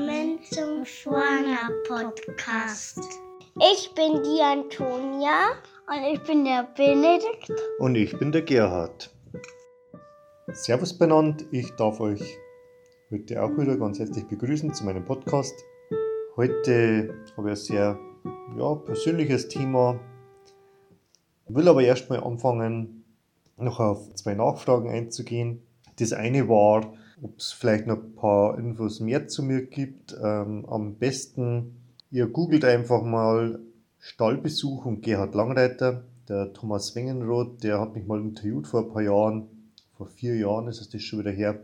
willkommen zum Schwanger Podcast. Ich bin die Antonia und ich bin der Benedikt und ich bin der Gerhard. Servus benannt, ich darf euch heute auch wieder ganz herzlich begrüßen zu meinem Podcast. Heute habe ich ein sehr ja, persönliches Thema, will aber erstmal anfangen, noch auf zwei Nachfragen einzugehen. Das eine war, ob es vielleicht noch ein paar Infos mehr zu mir gibt. Ähm, am besten, ihr googelt einfach mal Stallbesuch und Gerhard Langreiter. Der Thomas Wengenroth, der hat mich mal interviewt vor ein paar Jahren. Vor vier Jahren ist es das schon wieder her.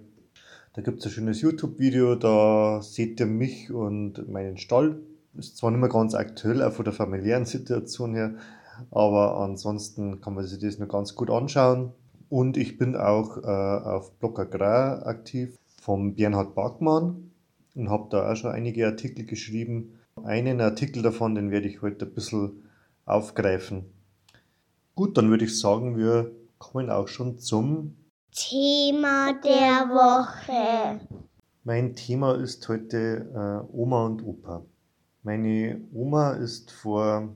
Da gibt es ein schönes YouTube-Video, da seht ihr mich und meinen Stall. Ist zwar nicht mehr ganz aktuell, auch von der familiären Situation her, aber ansonsten kann man sich das noch ganz gut anschauen. Und ich bin auch äh, auf Blog Agrar aktiv vom Bernhard Bachmann und habe da auch schon einige Artikel geschrieben. Einen Artikel davon, den werde ich heute ein bisschen aufgreifen. Gut, dann würde ich sagen, wir kommen auch schon zum Thema der Woche. Mein Thema ist heute äh, Oma und Opa. Meine Oma ist vor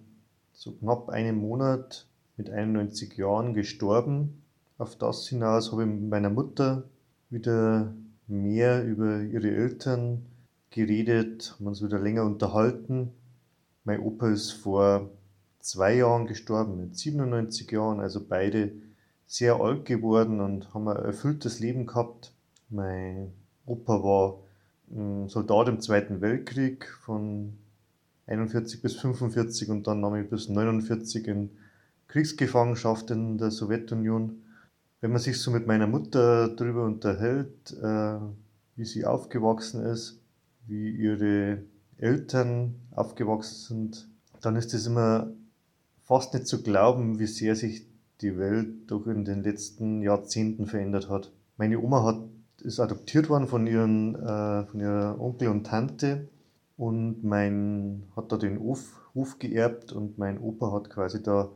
so knapp einem Monat mit 91 Jahren gestorben auf das hinaus habe ich mit meiner Mutter wieder mehr über ihre Eltern geredet, haben uns wieder länger unterhalten. Mein Opa ist vor zwei Jahren gestorben, mit 97 Jahren, also beide sehr alt geworden und haben ein erfülltes Leben gehabt. Mein Opa war hm, Soldat im Zweiten Weltkrieg von 41 bis 45 und dann nahm ich bis 49 in Kriegsgefangenschaft in der Sowjetunion wenn man sich so mit meiner Mutter darüber unterhält, äh, wie sie aufgewachsen ist, wie ihre Eltern aufgewachsen sind, dann ist es immer fast nicht zu glauben, wie sehr sich die Welt doch in den letzten Jahrzehnten verändert hat. Meine Oma hat, ist adoptiert worden von, ihren, äh, von ihrer Onkel und Tante und mein hat da den Hof, Hof geerbt und mein Opa hat quasi da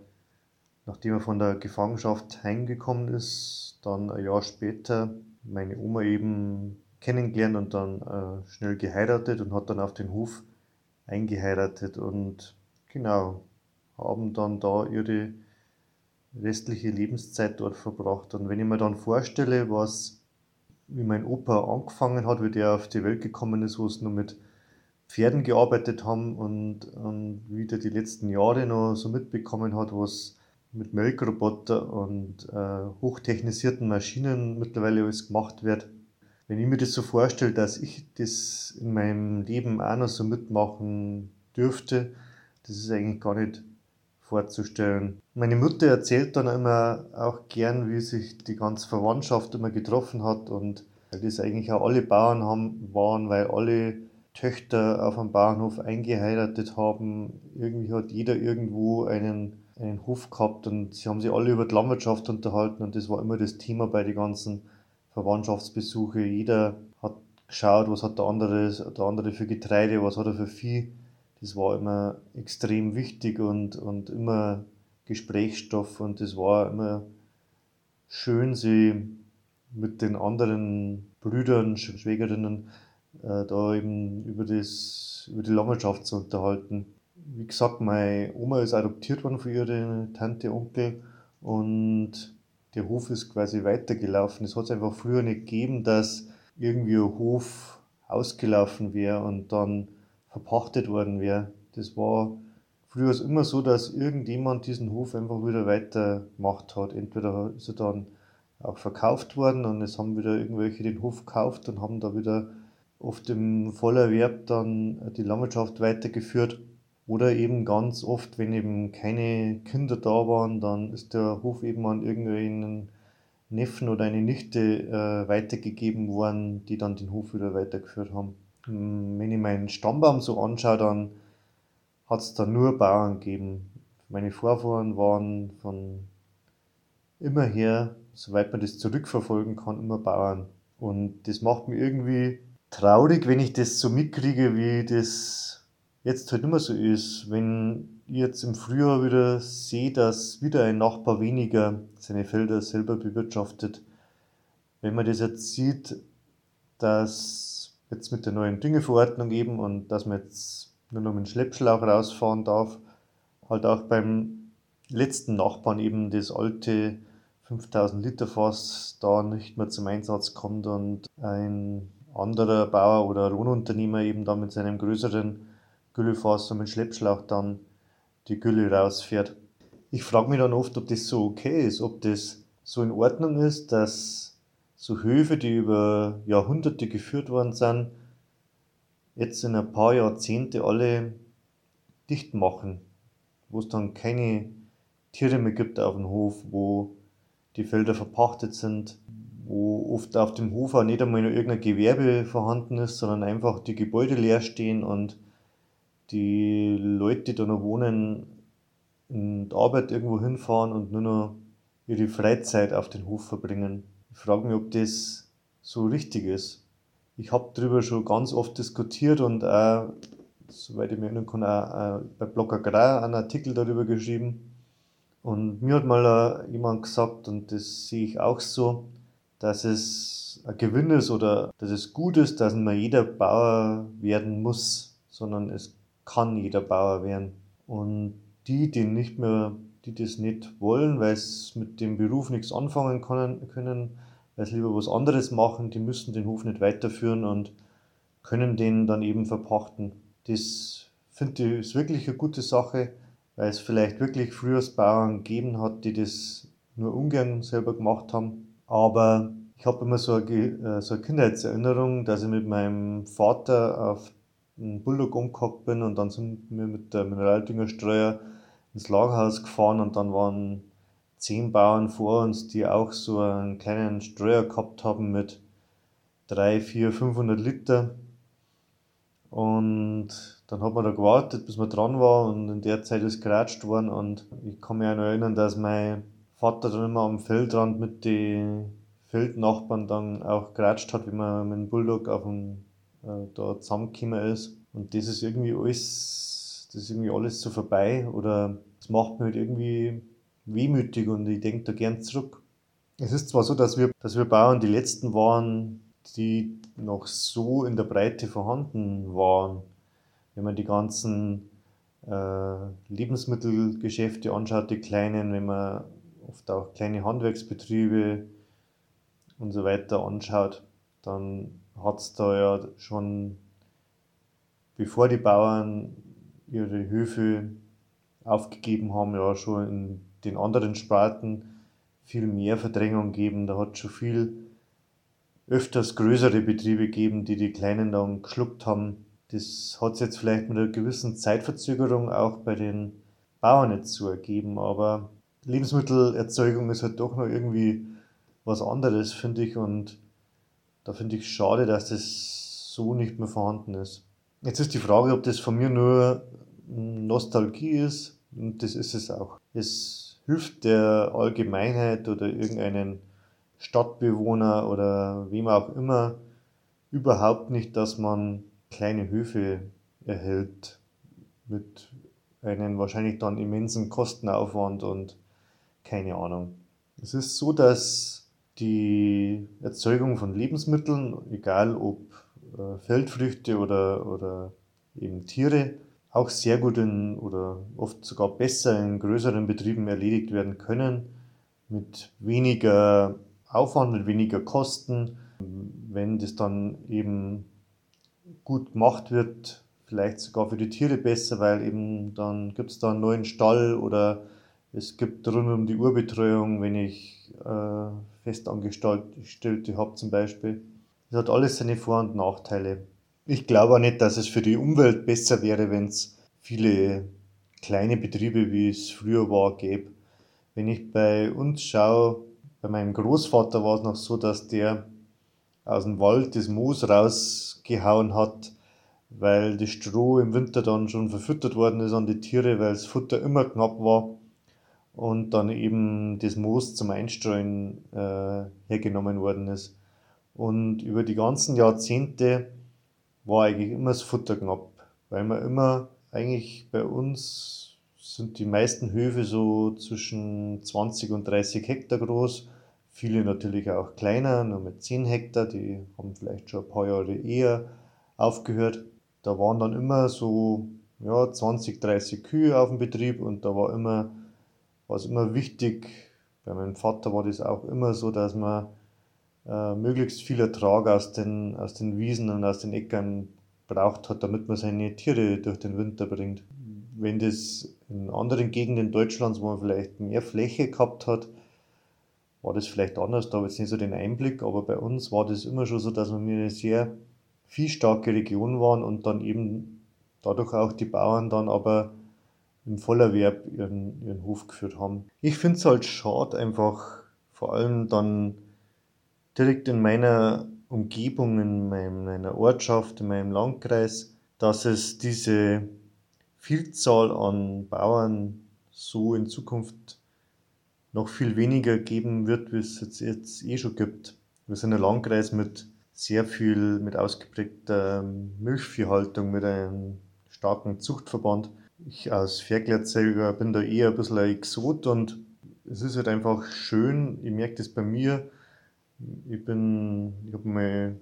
Nachdem er von der Gefangenschaft heimgekommen ist, dann ein Jahr später meine Oma eben kennengelernt und dann äh, schnell geheiratet und hat dann auf den Hof eingeheiratet und genau, haben dann da ihre restliche Lebenszeit dort verbracht. Und wenn ich mir dann vorstelle, was, wie mein Opa angefangen hat, wie der auf die Welt gekommen ist, wo es nur mit Pferden gearbeitet haben und, und wie der die letzten Jahre noch so mitbekommen hat, was mit Melkroboter und äh, hochtechnisierten Maschinen mittlerweile alles gemacht wird. Wenn ich mir das so vorstelle, dass ich das in meinem Leben auch noch so mitmachen dürfte, das ist eigentlich gar nicht vorzustellen. Meine Mutter erzählt dann immer auch gern, wie sich die ganze Verwandtschaft immer getroffen hat und das eigentlich auch alle Bauern haben, waren, weil alle Töchter auf dem Bauernhof eingeheiratet haben. Irgendwie hat jeder irgendwo einen einen Hof gehabt und sie haben sich alle über die Landwirtschaft unterhalten und das war immer das Thema bei den ganzen Verwandtschaftsbesuche. Jeder hat geschaut, was hat der andere, der andere für Getreide, was hat er für Vieh. Das war immer extrem wichtig und, und immer Gesprächsstoff und das war immer schön, sie mit den anderen Brüdern, Schwägerinnen äh, da eben über, das, über die Landwirtschaft zu unterhalten wie gesagt, meine Oma ist adoptiert worden von ihrer Tante, Onkel und der Hof ist quasi weitergelaufen. Es hat es einfach früher nicht gegeben, dass irgendwie ein Hof ausgelaufen wäre und dann verpachtet worden wäre. Das war früher immer so, dass irgendjemand diesen Hof einfach wieder weitergemacht hat. Entweder ist er dann auch verkauft worden und es haben wieder irgendwelche den Hof gekauft und haben da wieder oft im Vollerwerb dann die Landwirtschaft weitergeführt. Oder eben ganz oft, wenn eben keine Kinder da waren, dann ist der Hof eben an irgendeinen Neffen oder eine Nichte äh, weitergegeben worden, die dann den Hof wieder weitergeführt haben. Hm, wenn ich meinen Stammbaum so anschaue, dann hat es da nur Bauern gegeben. Meine Vorfahren waren von immer her, soweit man das zurückverfolgen kann, immer Bauern. Und das macht mir irgendwie traurig, wenn ich das so mitkriege, wie das jetzt halt nicht mehr so ist. Wenn ich jetzt im Frühjahr wieder sehe, dass wieder ein Nachbar weniger seine Felder selber bewirtschaftet, wenn man das jetzt sieht, dass jetzt mit der neuen Düngeverordnung eben und dass man jetzt nur noch mit dem Schleppschlauch rausfahren darf, halt auch beim letzten Nachbarn eben das alte 5000 Liter Fass da nicht mehr zum Einsatz kommt und ein anderer Bauer oder Lohnunternehmer eben da mit seinem größeren Güllefass und mit Schleppschlauch dann die Gülle rausfährt. Ich frage mich dann oft, ob das so okay ist, ob das so in Ordnung ist, dass so Höfe, die über Jahrhunderte geführt worden sind, jetzt in ein paar Jahrzehnte alle dicht machen, wo es dann keine Tiere mehr gibt auf dem Hof, wo die Felder verpachtet sind, wo oft auf dem Hof auch nicht einmal noch irgendein Gewerbe vorhanden ist, sondern einfach die Gebäude leer stehen und die Leute, die da noch wohnen, in die Arbeit irgendwo hinfahren und nur noch ihre Freizeit auf den Hof verbringen. Ich frage mich, ob das so richtig ist. Ich habe darüber schon ganz oft diskutiert und auch, soweit ich mich erinnern kann, auch, bei Blog Agrar einen Artikel darüber geschrieben. Und mir hat mal jemand gesagt, und das sehe ich auch so, dass es ein Gewinn ist oder dass es gut ist, dass man jeder Bauer werden muss, sondern es kann jeder Bauer werden. Und die, die nicht mehr, die das nicht wollen, weil es mit dem Beruf nichts anfangen können, können weil sie lieber was anderes machen, die müssen den Hof nicht weiterführen und können den dann eben verpachten. Das finde ich ist wirklich eine gute Sache, weil es vielleicht wirklich früher Bauern gegeben hat, die das nur ungern selber gemacht haben. Aber ich habe immer so eine, äh, so eine Kindheitserinnerung, dass ich mit meinem Vater auf einen Bulldog umgehockt bin und dann sind wir mit der Mineraldüngerstreuer ins Lagerhaus gefahren und dann waren zehn Bauern vor uns, die auch so einen kleinen Streuer gehabt haben mit drei, vier, 500 Liter. Und dann hat man da gewartet, bis man dran war und in der Zeit ist geratscht worden und ich kann mich auch noch erinnern, dass mein Vater dann immer am Feldrand mit den Feldnachbarn dann auch geratscht hat, wie man mit dem Bulldog auf dem, da zusammengekommen ist. Und das ist irgendwie alles, das ist irgendwie alles so vorbei oder es macht mich halt irgendwie wehmütig und ich denke da gern zurück. Es ist zwar so, dass wir, dass wir Bauern die letzten waren, die noch so in der Breite vorhanden waren. Wenn man die ganzen äh, Lebensmittelgeschäfte anschaut, die kleinen, wenn man oft auch kleine Handwerksbetriebe und so weiter anschaut, dann hat es da ja schon, bevor die Bauern ihre Höfe aufgegeben haben, ja schon in den anderen Sparten viel mehr Verdrängung geben. Da hat schon viel öfters größere Betriebe gegeben, die die kleinen dann geschluckt haben. Das hat es jetzt vielleicht mit einer gewissen Zeitverzögerung auch bei den Bauern nicht so ergeben, aber Lebensmittelerzeugung ist halt doch noch irgendwie was anderes, finde ich, und da finde ich schade, dass das so nicht mehr vorhanden ist. Jetzt ist die Frage, ob das von mir nur Nostalgie ist, und das ist es auch. Es hilft der Allgemeinheit oder irgendeinen Stadtbewohner oder wem auch immer überhaupt nicht, dass man kleine Höfe erhält mit einem wahrscheinlich dann immensen Kostenaufwand und keine Ahnung. Es ist so, dass die Erzeugung von Lebensmitteln, egal ob äh, Feldfrüchte oder, oder eben Tiere, auch sehr gut in oder oft sogar besser in größeren Betrieben erledigt werden können, mit weniger Aufwand, mit weniger Kosten. Wenn das dann eben gut gemacht wird, vielleicht sogar für die Tiere besser, weil eben dann gibt es da einen neuen Stall oder es gibt rund um die Urbetreuung, wenn ich äh, Festangestellte habe zum Beispiel. Das hat alles seine Vor- und Nachteile. Ich glaube auch nicht, dass es für die Umwelt besser wäre, wenn es viele kleine Betriebe, wie es früher war, gäbe. Wenn ich bei uns schaue, bei meinem Großvater war es noch so, dass der aus dem Wald das Moos rausgehauen hat, weil das Stroh im Winter dann schon verfüttert worden ist an die Tiere, weil das Futter immer knapp war und dann eben das Moos zum Einstreuen äh, hergenommen worden ist. Und über die ganzen Jahrzehnte war eigentlich immer das Futter knapp, weil man immer eigentlich bei uns sind die meisten Höfe so zwischen 20 und 30 Hektar groß. Viele natürlich auch kleiner, nur mit 10 Hektar, die haben vielleicht schon ein paar Jahre eher aufgehört. Da waren dann immer so ja, 20, 30 Kühe auf dem Betrieb und da war immer, war es immer wichtig, bei meinem Vater war das auch immer so, dass man äh, möglichst viel Ertrag aus den, aus den Wiesen und aus den Äckern braucht hat, damit man seine Tiere durch den Winter bringt. Wenn das in anderen Gegenden Deutschlands, wo man vielleicht mehr Fläche gehabt hat, war das vielleicht anders, da habe ich jetzt nicht so den Einblick, aber bei uns war das immer schon so, dass wir eine sehr viehstarke Region waren und dann eben dadurch auch die Bauern dann aber im Vollerwerb ihren, ihren Hof geführt haben. Ich finde es halt schade, einfach vor allem dann direkt in meiner Umgebung, in meiner Ortschaft, in meinem Landkreis, dass es diese Vielzahl an Bauern so in Zukunft noch viel weniger geben wird, wie es jetzt, jetzt eh schon gibt. Wir sind ein Landkreis mit sehr viel, mit ausgeprägter Milchviehhaltung, mit einem starken Zuchtverband. Ich als Ferkelerzeuger bin da eher ein bisschen ein Exot und es ist halt einfach schön, ich merke das bei mir, ich bin, ich habe mal,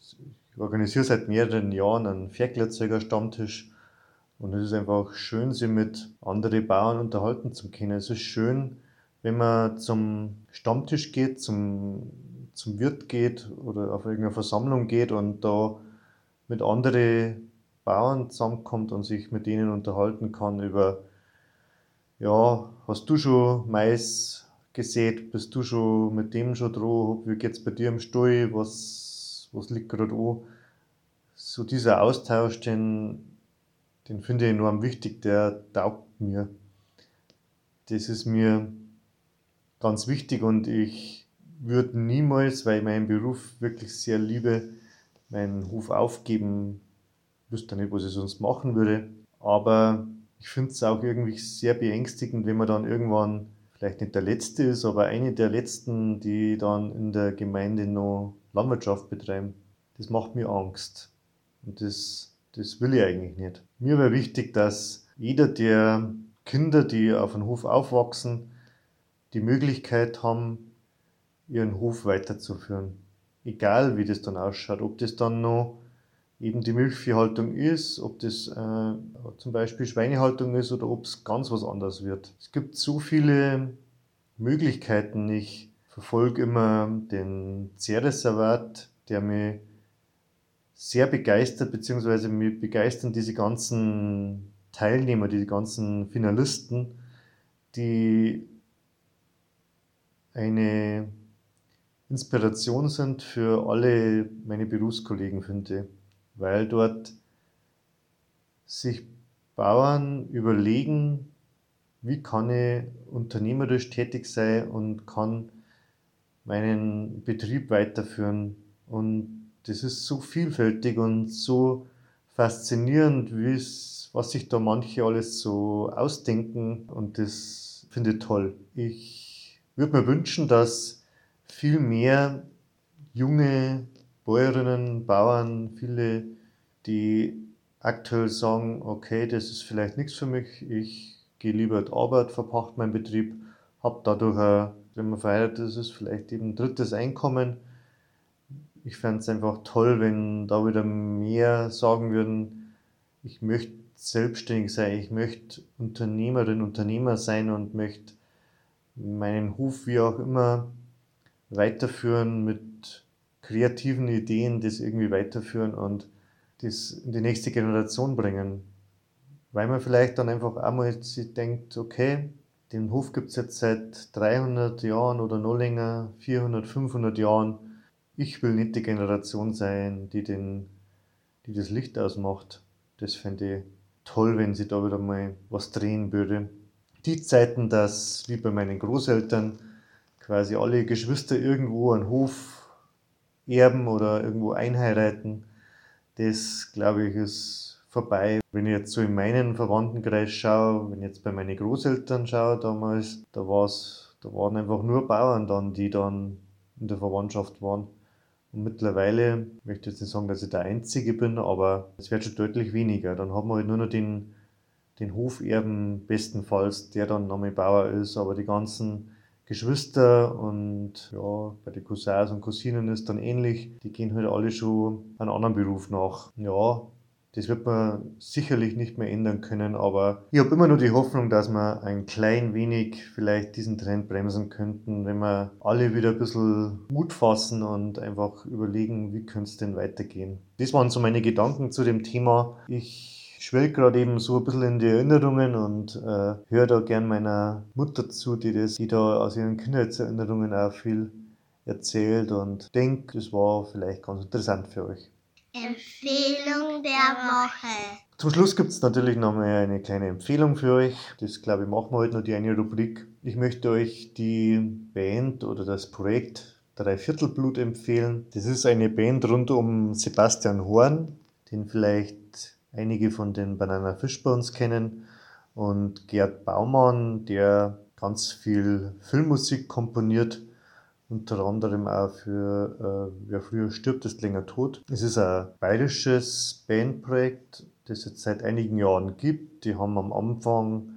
ich organisiere seit mehreren Jahren einen Ferkelerzeuger-Stammtisch und es ist einfach schön, sich mit anderen Bauern unterhalten zu können. Es ist schön, wenn man zum Stammtisch geht, zum, zum Wirt geht oder auf irgendeine Versammlung geht und da mit anderen Bauern zusammenkommt und sich mit denen unterhalten kann über, ja, hast du schon Mais gesät, bist du schon mit dem schon dran, wie geht's bei dir im Stall, was, was liegt gerade an. So dieser Austausch, den, den finde ich enorm wichtig, der taugt mir. Das ist mir ganz wichtig und ich würde niemals, weil ich meinen Beruf wirklich sehr liebe, meinen Hof aufgeben. Wüsste nicht, was ich sonst machen würde. Aber ich finde es auch irgendwie sehr beängstigend, wenn man dann irgendwann vielleicht nicht der Letzte ist, aber eine der Letzten, die dann in der Gemeinde noch Landwirtschaft betreiben. Das macht mir Angst. Und das, das will ich eigentlich nicht. Mir wäre wichtig, dass jeder der Kinder, die auf einem Hof aufwachsen, die Möglichkeit haben, ihren Hof weiterzuführen. Egal wie das dann ausschaut, ob das dann noch eben die Milchviehhaltung ist, ob das äh, zum Beispiel Schweinehaltung ist oder ob es ganz was anderes wird. Es gibt so viele Möglichkeiten. Ich verfolge immer den Ceres-Servat, der mich sehr begeistert, beziehungsweise mich begeistern diese ganzen Teilnehmer, diese ganzen Finalisten, die eine Inspiration sind für alle meine Berufskollegen, finde ich, weil dort sich Bauern überlegen, wie kann ich unternehmerisch tätig sein und kann meinen Betrieb weiterführen. Und das ist so vielfältig und so faszinierend, was sich da manche alles so ausdenken und das finde ich toll. Ich würde mir wünschen, dass viel mehr junge Bäuerinnen, Bauern, viele, die aktuell sagen, okay, das ist vielleicht nichts für mich, ich gehe lieber die Arbeit, verpachte meinen Betrieb, habe dadurch, wenn man verheiratet ist, ist vielleicht eben ein drittes Einkommen. Ich fände es einfach toll, wenn da wieder mehr sagen würden, ich möchte selbstständig sein, ich möchte Unternehmerin, Unternehmer sein und möchte meinen Hof wie auch immer weiterführen mit kreativen Ideen, das irgendwie weiterführen und das in die nächste Generation bringen. Weil man vielleicht dann einfach einmal sich denkt, okay, den Hof gibt es jetzt seit 300 Jahren oder noch länger, 400, 500 Jahren. Ich will nicht die Generation sein, die, den, die das Licht ausmacht. Das fände ich toll, wenn sie da wieder mal was drehen würde die Zeiten, dass wie bei meinen Großeltern quasi alle Geschwister irgendwo einen Hof erben oder irgendwo einheiraten, das glaube ich ist vorbei. Wenn ich jetzt so in meinen Verwandtenkreis schaue, wenn ich jetzt bei meinen Großeltern schaue damals, da war's, da waren einfach nur Bauern dann, die dann in der Verwandtschaft waren. Und mittlerweile, ich möchte jetzt nicht sagen, dass ich der Einzige bin, aber es wird schon deutlich weniger. Dann haben wir halt nur noch den den Hoferben bestenfalls, der dann nochmal Bauer ist, aber die ganzen Geschwister und ja, bei den Cousins und Cousinen ist dann ähnlich. Die gehen halt alle schon einen anderen Beruf nach. Ja, das wird man sicherlich nicht mehr ändern können, aber ich habe immer nur die Hoffnung, dass wir ein klein wenig vielleicht diesen Trend bremsen könnten, wenn wir alle wieder ein bisschen Mut fassen und einfach überlegen, wie könnte es denn weitergehen. Das waren so meine Gedanken zu dem Thema. Ich schwelge gerade eben so ein bisschen in die Erinnerungen und äh, höre da gern meiner Mutter zu, die, das, die da aus ihren Kindheitserinnerungen auch viel erzählt und denke, das war vielleicht ganz interessant für euch. Empfehlung der Woche. Zum Schluss gibt es natürlich noch mal eine kleine Empfehlung für euch. Das glaube ich machen wir heute noch die eine Rubrik. Ich möchte euch die Band oder das Projekt Dreiviertelblut empfehlen. Das ist eine Band rund um Sebastian Horn, den vielleicht einige von den Banana Fish bei uns kennen. Und Gerd Baumann, der ganz viel Filmmusik komponiert unter anderem auch für äh, Wer früher stirbt, ist länger tot. Es ist ein bayerisches Bandprojekt, das es seit einigen Jahren gibt. Die haben am Anfang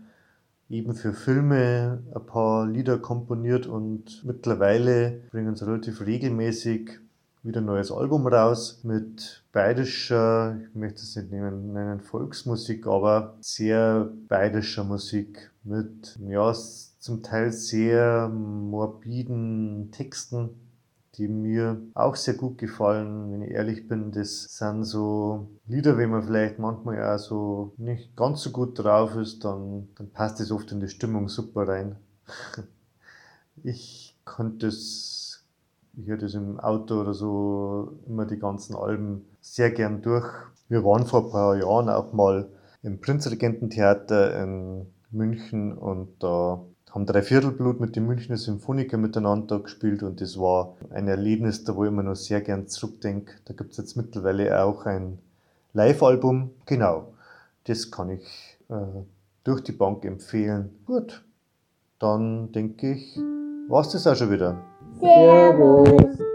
eben für Filme ein paar Lieder komponiert und mittlerweile bringen sie relativ regelmäßig wieder ein neues Album raus mit bayerischer, ich möchte es nicht nennen, Volksmusik, aber sehr bayerischer Musik mit, ja, zum Teil sehr morbiden Texten, die mir auch sehr gut gefallen, wenn ich ehrlich bin. Das sind so Lieder, wenn man vielleicht manchmal ja so nicht ganz so gut drauf ist, dann, dann passt es oft in die Stimmung super rein. Ich konnte es, ich höre das im Auto oder so immer die ganzen Alben sehr gern durch. Wir waren vor ein paar Jahren auch mal im Prinzregententheater in München und da haben Dreiviertelblut mit den Münchner Symphoniker miteinander gespielt und das war ein Erlebnis, da wo ich immer noch sehr gern zurückdenke. Da gibt es jetzt mittlerweile auch ein Live-Album. Genau, das kann ich äh, durch die Bank empfehlen. Gut, dann denke ich, war es das auch schon wieder. Servus.